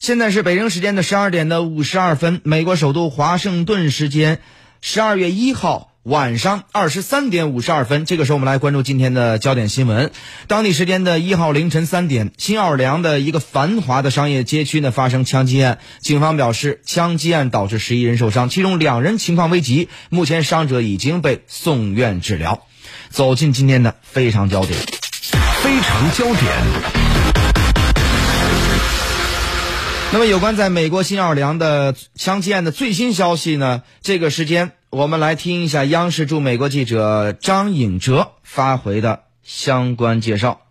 现在是北京时间的十二点的五十二分，美国首都华盛顿时间十二月一号晚上二十三点五十二分。这个时候，我们来关注今天的焦点新闻。当地时间的一号凌晨三点，新奥尔良的一个繁华的商业街区呢发生枪击案，警方表示，枪击案导致十一人受伤，其中两人情况危急，目前伤者已经被送院治疗。走进今天的非常焦点，非常焦点。那么，有关在美国新奥尔良的枪击案的最新消息呢？这个时间，我们来听一下央视驻美国记者张颖哲发回的相关介绍。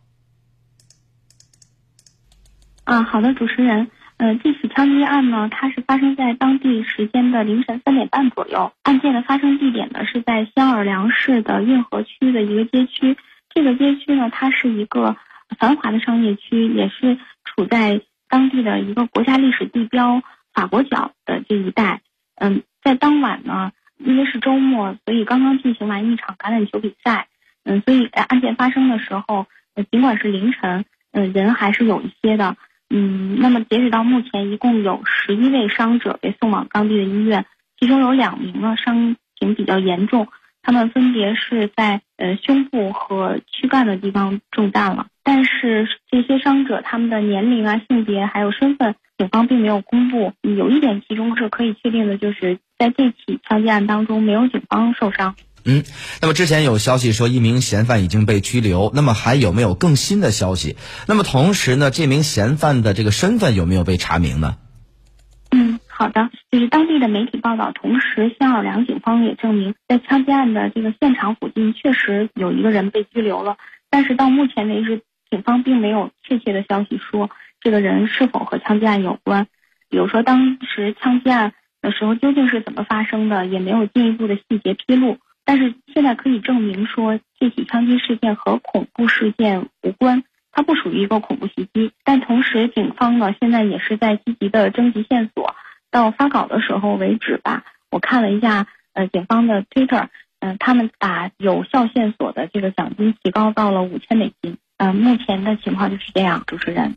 啊，好的，主持人，呃，这起枪击案呢，它是发生在当地时间的凌晨三点半左右。案件的发生地点呢是在新奥尔良市的运河区的一个街区。这个街区呢，它是一个繁华的商业区，也是处在。当地的一个国家历史地标法国角的这一带，嗯，在当晚呢，因为是周末，所以刚刚进行完一场橄榄球比赛，嗯，所以案件发生的时候，尽管是凌晨，嗯，人还是有一些的，嗯，那么截止到目前，一共有十一位伤者被送往当地的医院，其中有两名呢伤情比较严重。他们分别是在呃胸部和躯干的地方中弹了，但是这些伤者他们的年龄啊、性别还有身份，警方并没有公布。有一点其中是可以确定的，就是在这起枪击案当中没有警方受伤。嗯，那么之前有消息说一名嫌犯已经被拘留，那么还有没有更新的消息？那么同时呢，这名嫌犯的这个身份有没有被查明呢？嗯好的，就是当地的媒体报道，同时新奥尔良警方也证明，在枪击案的这个现场附近确实有一个人被拘留了，但是到目前为止，警方并没有确切的消息说这个人是否和枪击案有关，比如说当时枪击案的时候究竟是怎么发生的，也没有进一步的细节披露。但是现在可以证明说，这起枪击事件和恐怖事件无关，它不属于一个恐怖袭击。但同时，警方呢现在也是在积极的征集线索。到发稿的时候为止吧，我看了一下，呃，警方的 Twitter，嗯，他们把有效线索的这个奖金提高到了五千美金，嗯，目前的情况就是这样，主持人。